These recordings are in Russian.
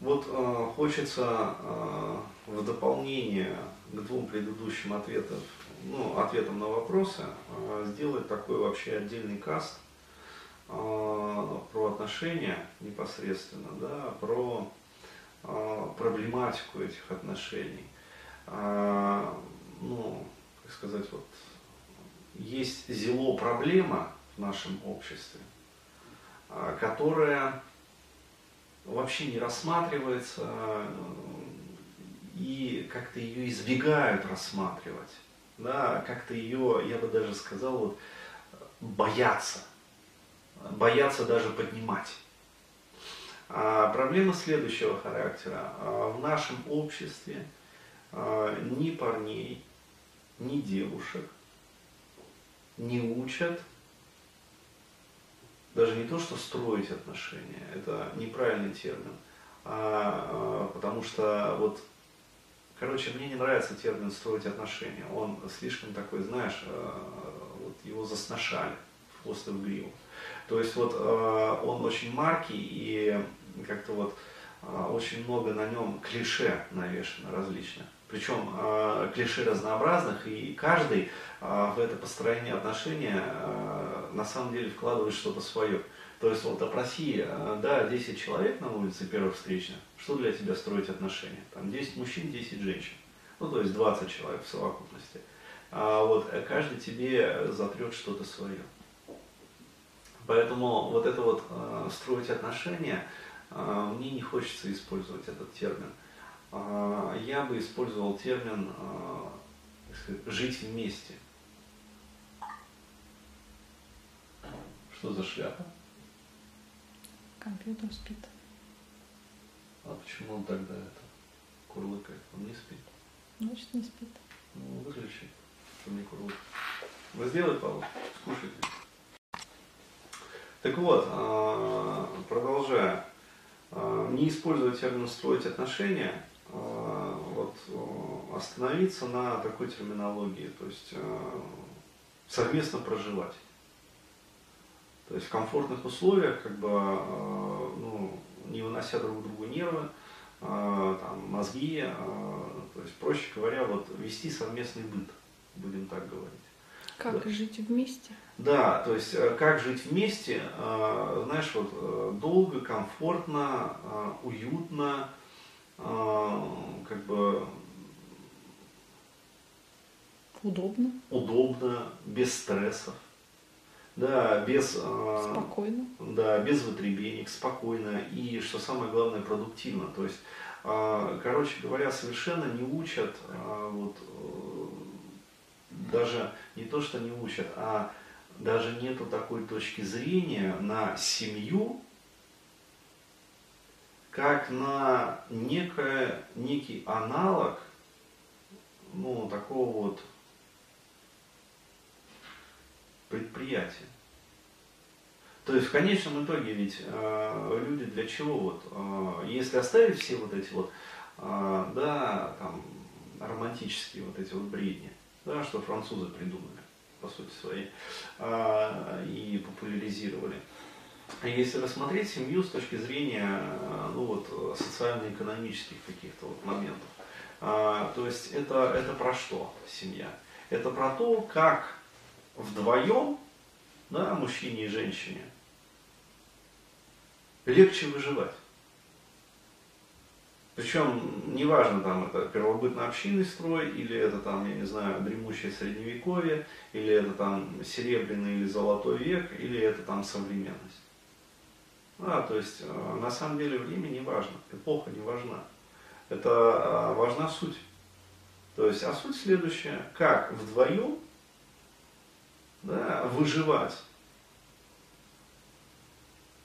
Вот э, хочется э, в дополнение к двум предыдущим ответам, ну, ответам на вопросы э, сделать такой вообще отдельный каст э, про отношения непосредственно, да, про э, проблематику этих отношений. Э, ну, как сказать, вот есть зело проблема в нашем обществе, э, которая вообще не рассматривается и как-то ее избегают рассматривать. Да, как-то ее, я бы даже сказал, вот, боятся. Боятся даже поднимать. А проблема следующего характера. А в нашем обществе а, ни парней, ни девушек не учат даже не то, что строить отношения, это неправильный термин, а, а, потому что вот, короче, мне не нравится термин строить отношения, он слишком такой, знаешь, а, вот его засношали в хвост в гриву. То есть вот а, он очень маркий и как-то вот а, очень много на нем клише навешено различных. Причем э, клише разнообразных, и каждый э, в это построение отношения э, на самом деле вкладывает что-то свое. То есть вот опроси, э, да, 10 человек на улице первых встречных, что для тебя строить отношения? Там 10 мужчин, 10 женщин. Ну, то есть 20 человек в совокупности. А вот каждый тебе затрет что-то свое. Поэтому вот это вот э, строить отношения, э, мне не хочется использовать этот термин. А, я бы использовал термин а, жить вместе. Что за шляпа? Компьютер спит. А почему он тогда это курлыкает? Он не спит. Значит, не спит. Ну, выключи, чтобы не курлыкает. Вы сделали, Павел? Скушайте. Так вот, а, продолжая. Не использовать термин «строить отношения», остановиться на такой терминологии, то есть э, совместно проживать. То есть в комфортных условиях, как бы, ну, не вынося друг другу нервы, там, мозги, то есть, проще говоря, вот вести совместный быт, будем так говорить. Как да. жить вместе? Да, то есть как жить вместе, знаешь, вот долго, комфортно, уютно, как бы удобно, удобно, без стрессов, да, без а, спокойно, да, без вытребений, спокойно. И что самое главное продуктивно. То есть, а, короче говоря, совершенно не учат вот э, даже не то, что не учат, а даже нету такой точки зрения на семью, как на некое, некий аналог ну, такого вот предприятия. То есть в конечном итоге ведь э, люди для чего вот, э, если оставить все вот эти вот, э, да, там, романтические вот эти вот бредни, да, что французы придумали, по сути своей, э, и популяризировали, если рассмотреть семью с точки зрения ну, вот, социально-экономических каких-то вот моментов, а, то есть это, это про что семья? Это про то, как вдвоем, да, мужчине и женщине, легче выживать. Причем неважно, там это первобытно-общинный строй, или это там, я не знаю, дремучее средневековье, или это там серебряный или золотой век, или это там современность. Да, то есть э, на самом деле время не важно, эпоха не важна. Это э, важна суть. То есть, а суть следующая, как вдвоем да, выживать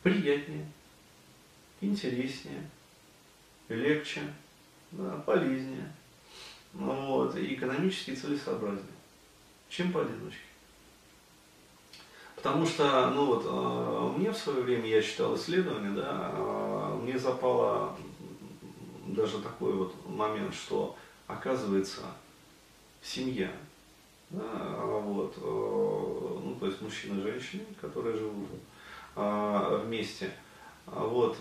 приятнее, интереснее, легче, да, полезнее, ну, вот, и экономически целесообразнее, чем поодиночке. Потому что, ну вот, э, мне в свое время, я читал исследования, да, э, мне запало даже такой вот момент, что оказывается семья, да, вот, э, ну то есть мужчина и женщина, которые живут вместе, вот,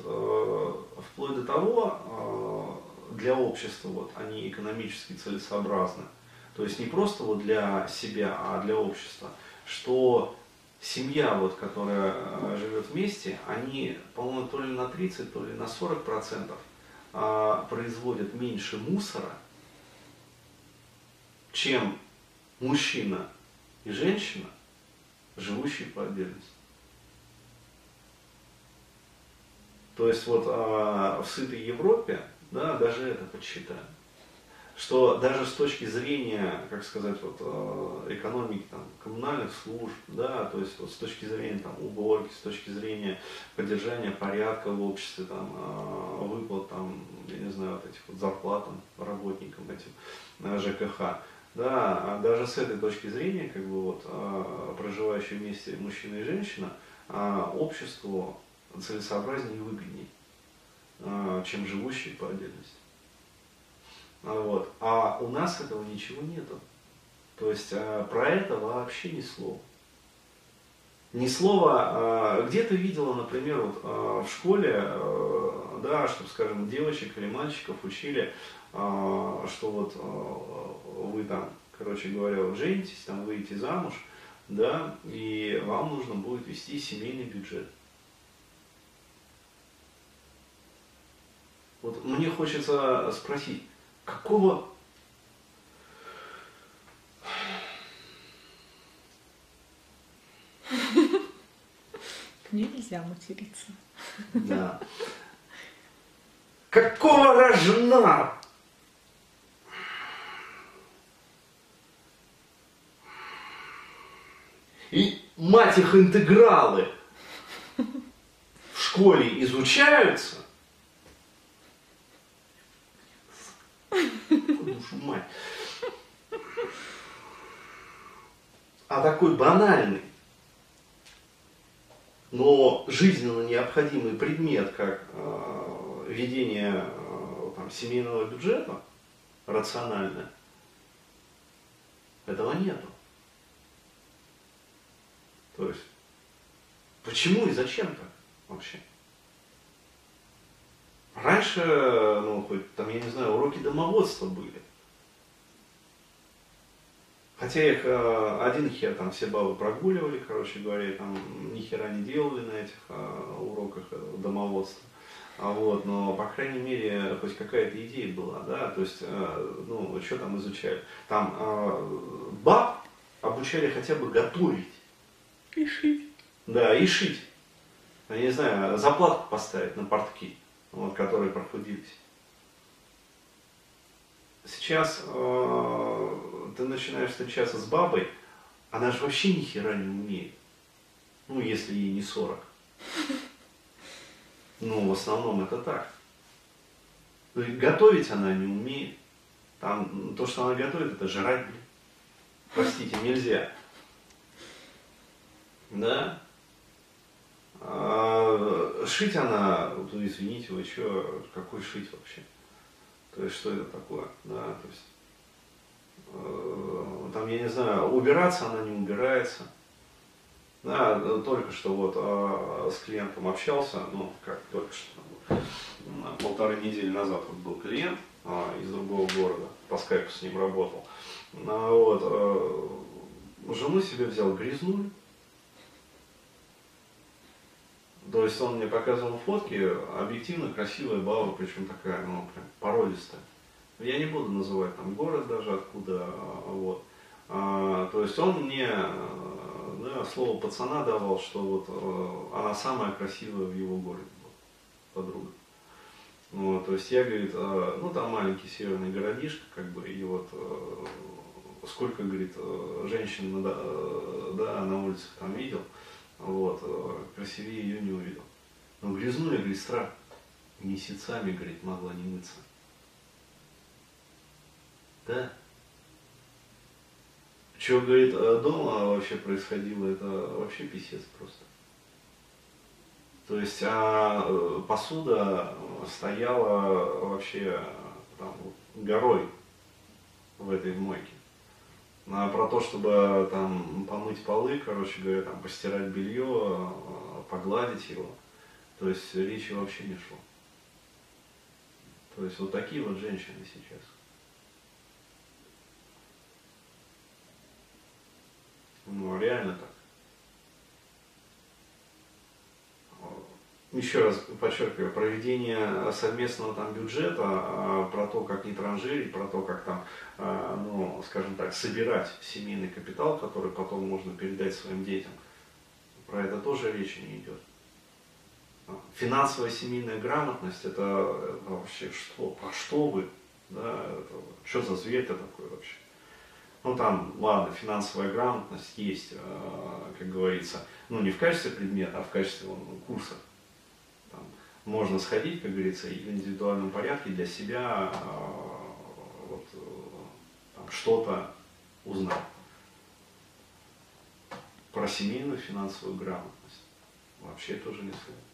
вплоть до того, для общества вот, они экономически целесообразны. То есть не просто вот для себя, а для общества. Что семья, вот, которая э, живет вместе, они, по-моему, то ли на 30, то ли на 40 процентов а, производят меньше мусора, чем мужчина и женщина, живущие по отдельности. То есть вот а, в сытой Европе, да, даже это подсчитаем, что даже с точки зрения, как сказать, вот, а, экономики там, коммунальных служб, да, то есть вот, с точки зрения там, уборки, с точки зрения поддержания порядка в обществе, там, а, выплат, там, я не знаю, вот этих вот зарплат там, работникам этим ЖКХ, да, а даже с этой точки зрения, как бы вот, проживающие вместе мужчина и женщина, обществу целесообразнее и выгоднее, чем живущие по отдельности. А вот. А у нас этого ничего нету. То есть а, про это вообще ни слова. Ни слова, где ты видела, например, вот, в школе, да, чтобы, скажем, девочек или мальчиков учили, что вот вы там, короче говоря, вот женитесь, там выйдете замуж, да, и вам нужно будет вести семейный бюджет. Вот мне хочется спросить, какого Нельзя материться. Да. Какого рожна? И мать их интегралы в школе изучаются, Душу мать. А такой банальный, но жизненно необходимый предмет, как э, ведение э, там, семейного бюджета, рациональное, этого нету. То есть, почему и зачем так вообще? Раньше, ну, хоть там, я не знаю, уроки домоводства были. Хотя их э, один хер там все бабы прогуливали, короче говоря, там ни хера не делали на этих э, уроках э, домоводства. А вот, но, по крайней мере, хоть какая-то идея была, да, то есть, э, ну, что там изучали? Там э, баб обучали хотя бы готовить. И шить. Да, и шить. Я не знаю, заплатку поставить на портки вот, которые прохудились. Сейчас э, ты начинаешь встречаться с бабой, она же вообще ни хера не умеет. Ну, если ей не 40. Ну, в основном это так. Готовить она не умеет. Там, то, что она готовит, это жрать, блин. Простите, нельзя. Да? А, шить она, вот, извините, вы что, какой шить вообще? То есть, что это такое, да, то есть, там, я не знаю, убираться она не убирается. Да, только что вот э, с клиентом общался, ну, как только что, полторы недели назад вот был клиент э, из другого города, по скайпу с ним работал. А, вот, э, жену себе взял грязную, то есть он мне показывал фотки, объективно красивая баба, причем такая, ну, прям породистая. Я не буду называть там город даже откуда, а, вот. А, то есть он мне да, слово пацана давал, что вот а, она самая красивая в его городе была, подруга. Вот, то есть я, говорит, а, ну там маленький северный городишко, как бы, и вот сколько, говорит, женщин да, да, на улицах там видел, вот, э, красивее ее не увидел. Но грязнули, говорит, страх. Месяцами, говорит, могла не мыться. Да. Что, говорит, э, дома вообще происходило, это вообще писец просто. То есть а э, посуда стояла вообще там, горой в этой мойке. А про то, чтобы там помыть полы, короче говоря, там постирать белье, погладить его, то есть речи вообще не шло. То есть вот такие вот женщины сейчас. Ну, реально так. Еще раз подчеркиваю, проведение совместного там бюджета, а, про то, как не транжирить, про то, как там, а, ну, скажем так, собирать семейный капитал, который потом можно передать своим детям, про это тоже речи не идет. Финансовая семейная грамотность это, это вообще что? А что вы? Да, это, что за зверь-то такой вообще? Ну там, ладно, финансовая грамотность есть, э, как говорится, ну не в качестве предмета, а в качестве ну, курса. Там, можно сходить, как говорится, и в индивидуальном порядке для себя э, вот, э, что-то узнать про семейную финансовую грамотность. Вообще тоже не следует.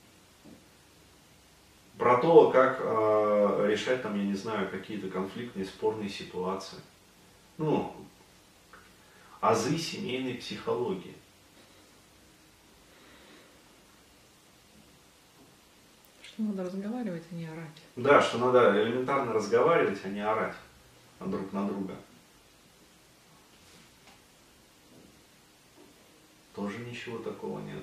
Про то, как э, решать там, я не знаю, какие-то конфликтные, спорные ситуации. Ну, азы семейной психологии. Что надо разговаривать, а не орать. Да, что надо элементарно разговаривать, а не орать друг на друга. Тоже ничего такого нет.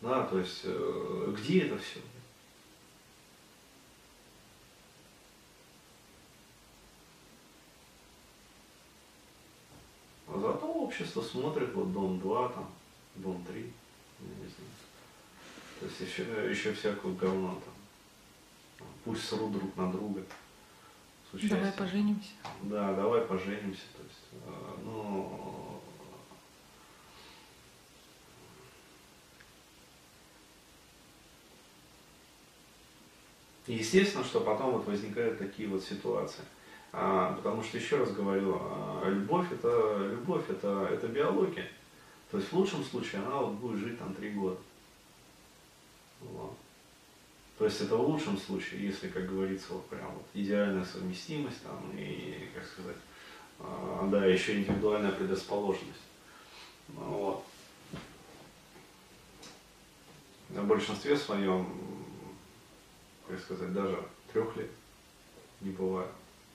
Да, то есть, э, где это все? Общество смотрит, вот дом 2, там, дом 3, я не знаю. То есть еще, еще всякую говно там. Пусть срут друг на друга. Давай поженимся. Да, давай поженимся. То есть, э, ну, Естественно, что потом вот возникают такие вот ситуации. А, потому что, еще раз говорю, а, любовь это любовь, это, это биология. То есть в лучшем случае она вот будет жить там три года. Вот. То есть это в лучшем случае, если, как говорится, вот прям вот идеальная совместимость там и, как сказать, а, да, еще индивидуальная предрасположенность. Ну, вот. В большинстве своем, как сказать, даже трех лет не бывает.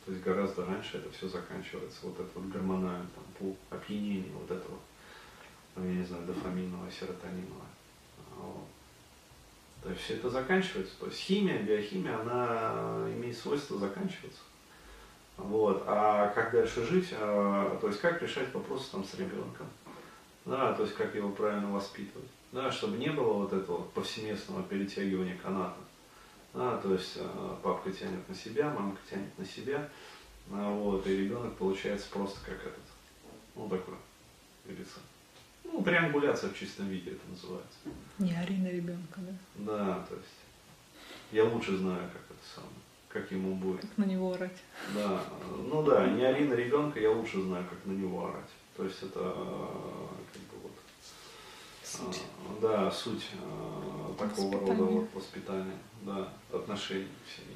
То есть гораздо раньше это все заканчивается, вот это вот гормональный там, пул, опьянение вот этого, ну, я не знаю, дофаминового, серотонинового. Вот. То есть все это заканчивается. То есть химия, биохимия, она имеет свойство заканчиваться. Вот. А как дальше жить, а, то есть как решать вопросы там с ребенком, да, то есть как его правильно воспитывать, да, чтобы не было вот этого повсеместного перетягивания каната. Да, то есть э, папка тянет на себя, мамка тянет на себя, а вот, и ребенок получается просто как этот, ну такой, говорится, ну, триангуляция в чистом виде это называется. Не ори на ребенка, да? Да, то есть я лучше знаю, как это самое, как ему будет. Как на него орать. Да, ну да, не ори на ребенка, я лучше знаю, как на него орать. То есть это суть. А, да, суть а, такого рода вот, воспитания да, отношений в семье.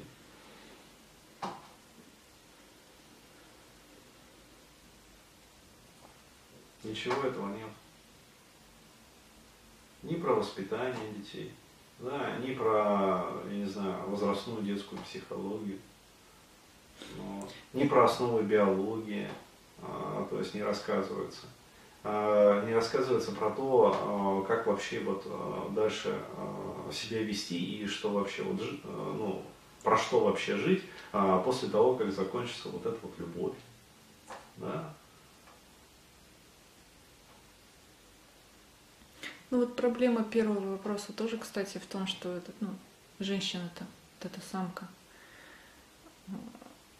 Ничего этого нет. Ни про воспитание детей, да, ни про, я не знаю, возрастную детскую психологию, но, ни про основы биологии, а, то есть не рассказывается. А, не рассказывается про то, а, как вообще вот а, дальше себя вести и что вообще вот, ну, про что вообще жить после того, как закончится вот эта вот любовь. Да? Ну вот проблема первого вопроса тоже, кстати, в том, что этот, ну, женщина-то, вот эта самка,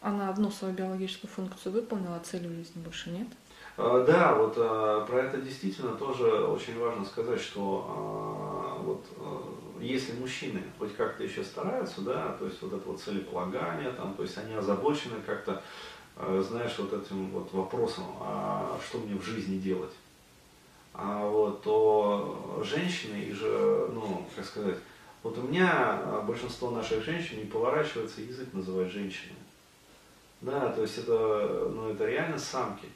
она одну свою биологическую функцию выполнила, а цели в жизни больше нет. А, да, вот а, про это действительно тоже очень важно сказать, что а, вот если мужчины хоть как-то еще стараются, да, то есть вот это вот целеполагание, там, то есть они озабочены как-то, знаешь, вот этим вот вопросом, а что мне в жизни делать, а вот, то женщины и же, ну, как сказать, вот у меня большинство наших женщин не поворачивается язык называть женщинами. Да, то есть это, ну, это реально самки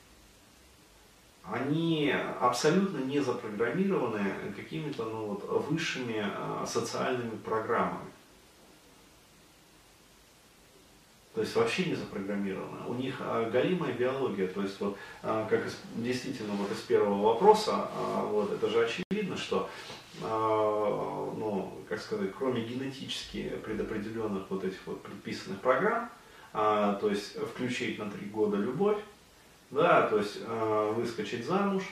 они абсолютно не запрограммированы какими-то ну, вот, высшими а, социальными программами. То есть вообще не запрограммированы. У них а, галимая биология. То есть вот а, как из, действительно вот из первого вопроса, вот это же очевидно, что ну, как сказать, кроме генетически предопределенных вот этих вот предписанных программ, то есть включить на три года любовь, да, то есть а, выскочить замуж,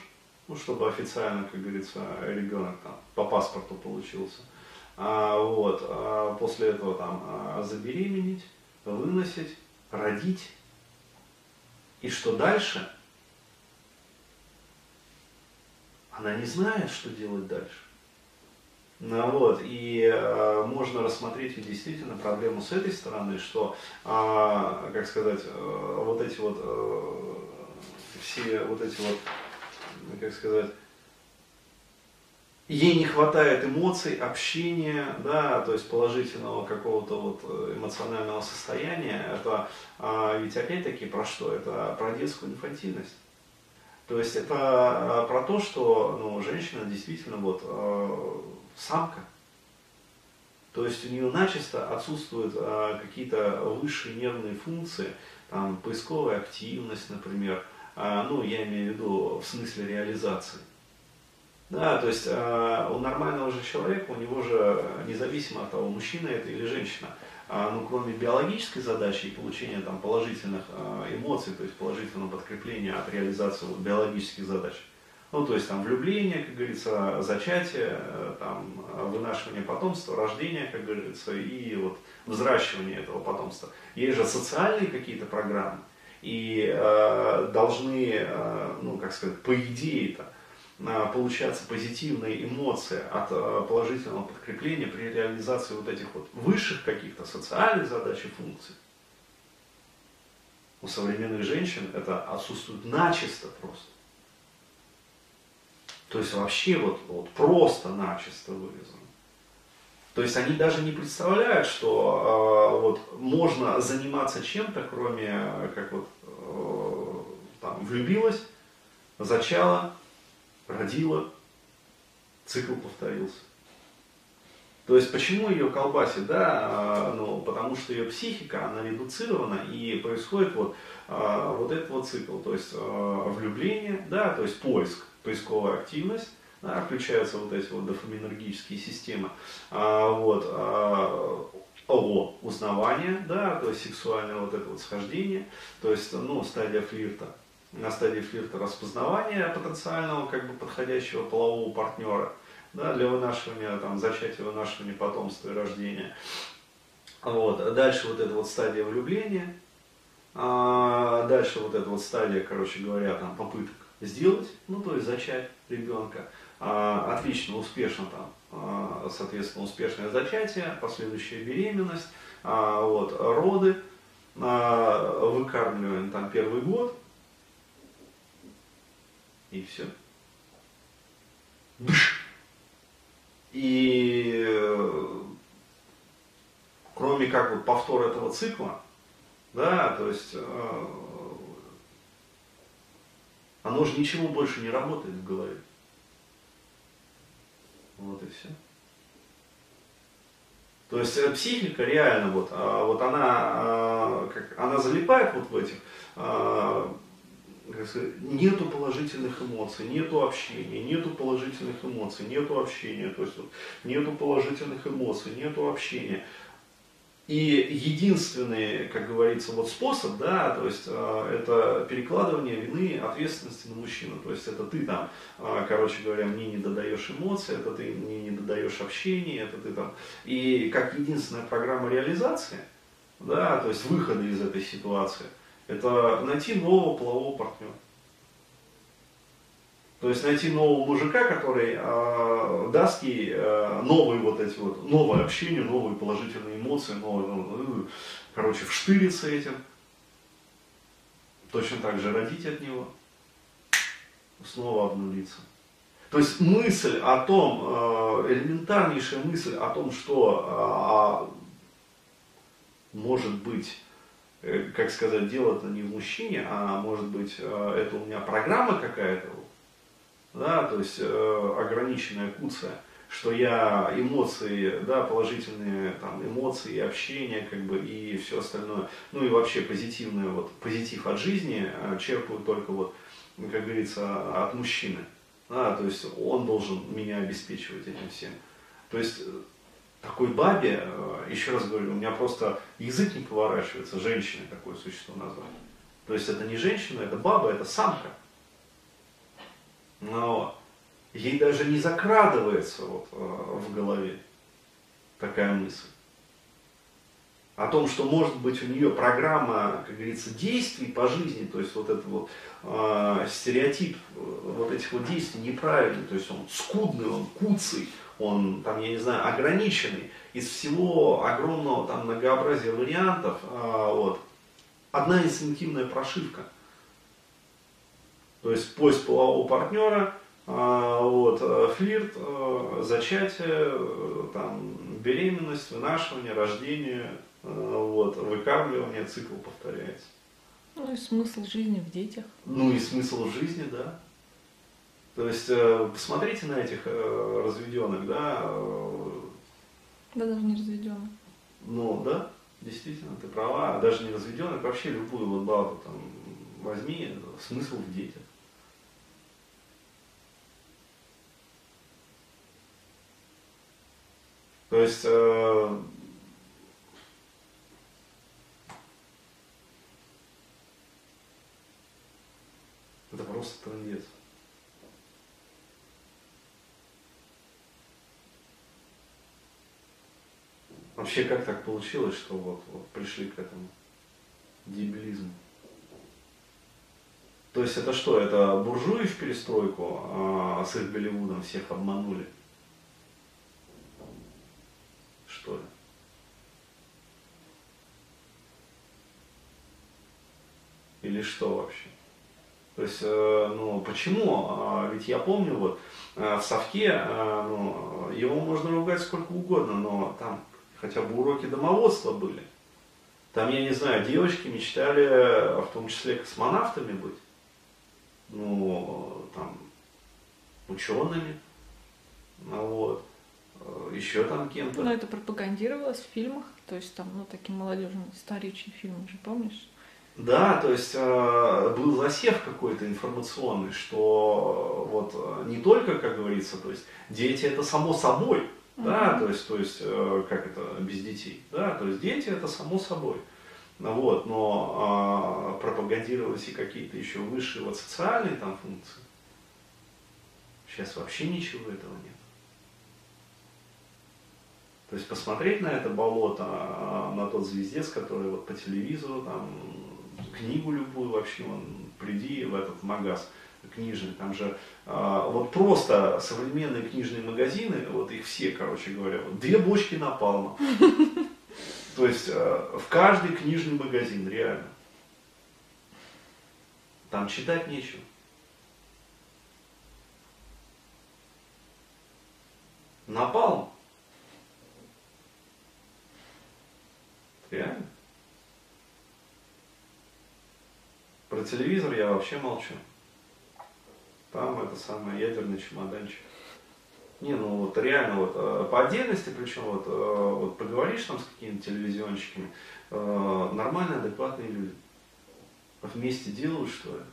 ну, чтобы официально, как говорится, ребенок там по паспорту получился. А, вот, а после этого там а, забеременеть, выносить, родить. И что дальше? Она не знает, что делать дальше. Ну, вот, и э, можно рассмотреть действительно проблему с этой стороны, что, э, как сказать, э, вот эти вот, э, все вот эти вот, как сказать, ей не хватает эмоций, общения, да, то есть положительного какого-то вот э, эмоционального состояния, это э, ведь опять-таки про что? Это про детскую инфантильность. То есть это э, про то, что ну, женщина действительно вот э, самка. То есть у нее начисто отсутствуют а, какие-то высшие нервные функции, там, поисковая активность, например, а, ну, я имею в виду в смысле реализации. Да, то есть а, у нормального же человека, у него же, независимо от того, мужчина это или женщина, а, ну, кроме биологической задачи и получения там, положительных а, эмоций, то есть положительного подкрепления от реализации вот, биологических задач, ну, то есть там влюбление, как говорится, зачатие, э, там, вынашивание потомства, рождение, как говорится, и вот взращивание этого потомства. Есть же социальные какие-то программы, и э, должны, э, ну, как сказать, по идее-то, э, получаться позитивные эмоции от э, положительного подкрепления при реализации вот этих вот высших каких-то социальных задач и функций. У современных женщин это отсутствует начисто просто. То есть вообще вот, вот просто начисто вырезано. То есть они даже не представляют, что э, вот можно заниматься чем-то, кроме как вот э, там влюбилась, зачала, родила, цикл повторился. То есть почему ее колбасит, да, ну, потому что ее психика, она редуцирована и происходит вот, а, вот этот вот цикл, то есть влюбление, да, то есть поиск, поисковая активность, да, включаются вот эти вот дофаминергические системы, а, вот, а, о, узнавание, да, то есть сексуальное вот это вот схождение, то есть, ну, стадия флирта, на стадии флирта распознавания потенциального, как бы, подходящего полового партнера, да, для вынашивания, там, зачатия, вынашивания потомства и рождения. Вот. Дальше вот эта вот стадия влюбления, а дальше вот эта вот стадия, короче говоря, там, попыток сделать, ну, то есть зачать ребенка. А, отлично, успешно там, а, соответственно, успешное зачатие, последующая беременность, а, вот, роды, выкармливаем там первый год, и все. И кроме как вот повтора этого цикла, да, то есть оно же ничего больше не работает в голове. Вот и все. То есть э, психика реально вот, а, вот она, а, как, она залипает вот в этих, а, сказать, нету положительных эмоций, нету общения, нету положительных эмоций, нету общения, то есть вот, нету положительных эмоций, нету общения. И единственный, как говорится, вот способ, да, то есть э, это перекладывание вины, ответственности на мужчину. То есть это ты там, э, короче говоря, мне не додаешь эмоций, это ты мне не додаешь общения, это ты там. И как единственная программа реализации, да, то есть выхода из этой ситуации, это найти нового полового партнера. То есть найти нового мужика, который э, даст ей э, новые вот эти вот, новое общение, новые положительные эмоции, новые, ну, короче, вштыриться этим. Точно так же родить от него, снова обнулиться. То есть мысль о том, э, элементарнейшая мысль о том, что э, может быть, э, как сказать, дело-то не в мужчине, а может быть, э, это у меня программа какая-то, да, то есть э, ограниченная куция, что я эмоции, да, положительные там эмоции, общение, как бы, и все остальное, ну и вообще позитивное, вот, позитив от жизни э, черпаю только вот, как говорится, от мужчины. Да, то есть он должен меня обеспечивать этим всем. То есть э, такой бабе, э, еще раз говорю, у меня просто язык не поворачивается, женщиной такое существо назвать. То есть это не женщина, это баба, это самка. Но ей даже не закрадывается вот, э, в голове такая мысль. О том, что может быть у нее программа, как говорится, действий по жизни, то есть вот этот вот э, стереотип вот этих вот действий неправильный, то есть он скудный, он куцый, он там, я не знаю, ограниченный. Из всего огромного там многообразия вариантов, э, вот, одна инстинктивная прошивка. То есть поиск полового партнера – а, вот, э, флирт, э, зачатие, э, там, беременность, вынашивание, рождение, вот, выкармливание, цикл повторяется. Ну и смысл жизни в детях. Ну и смысл жизни, да. То есть посмотрите на этих разведенных, да. Да, даже не разведенных. Ну, да, действительно, ты права. Даже не разведенных, вообще любую вот бабу там возьми, смысл в детях. То есть э, это просто трендец. Вообще, как так получилось, что вот, вот пришли к этому дебилизму? То есть это что, это буржуи в перестройку а, с их Голливудом всех обманули? что ли. Или что вообще? То есть, э, ну, почему? А, ведь я помню, вот, э, в совке, э, ну, его можно ругать сколько угодно, но там хотя бы уроки домоводства были. Там, я не знаю, девочки мечтали, в том числе космонавтами быть. Ну, там, учеными. Ну, вот. Еще там кем-то. Но это пропагандировалось в фильмах, то есть там, ну, такие молодежные историчные фильмы же, помнишь? Да, то есть э, был засев какой-то информационный, что вот э, не только, как говорится, то есть дети это само собой, uh-huh. да, то есть, то есть э, как это без детей, да, то есть дети это само собой. Вот, но э, пропагандировались и какие-то еще высшие вот социальные там функции. Сейчас вообще ничего этого нет. То есть посмотреть на это болото, а, на тот звездец, который вот по телевизору, там, книгу любую вообще, он, приди в этот магаз книжный, там же а, вот просто современные книжные магазины, вот их все, короче говоря, вот, две бочки напалма. То есть а, в каждый книжный магазин, реально. Там читать нечего. Напалм. Реально. Про телевизор я вообще молчу. Там это самое ядерный чемоданчик. Не, ну вот реально вот э, по отдельности, причем вот, э, вот поговоришь там с какими-то телевизионщиками, э, нормальные, адекватные люди. Вместе делают, что ли?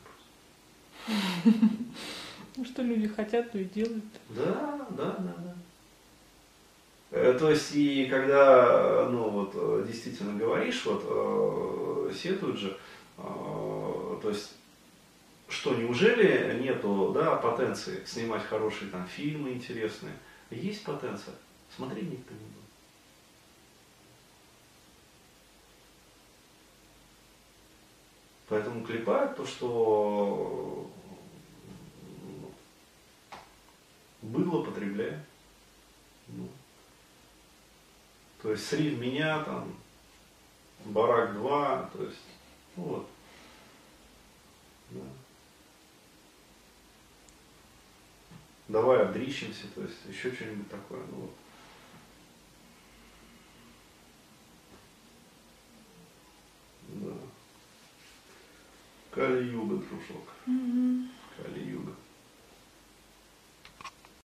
Ну что люди хотят, то и делают. Да, да, да, да. То есть, и когда, ну, вот, действительно говоришь, вот, э, сетуют же, то есть, что, неужели нету, да, потенции снимать хорошие там фильмы интересные? Есть потенция. Смотри, никто не будет. Поэтому клепают то, что быдло потребляет. Ну. То есть срив меня, там, барак 2, то есть, ну вот. Да. Давай обдрищемся, то есть еще что-нибудь такое. Ну, вот. Да. Кали-юга, дружок. Угу. Кали-юга.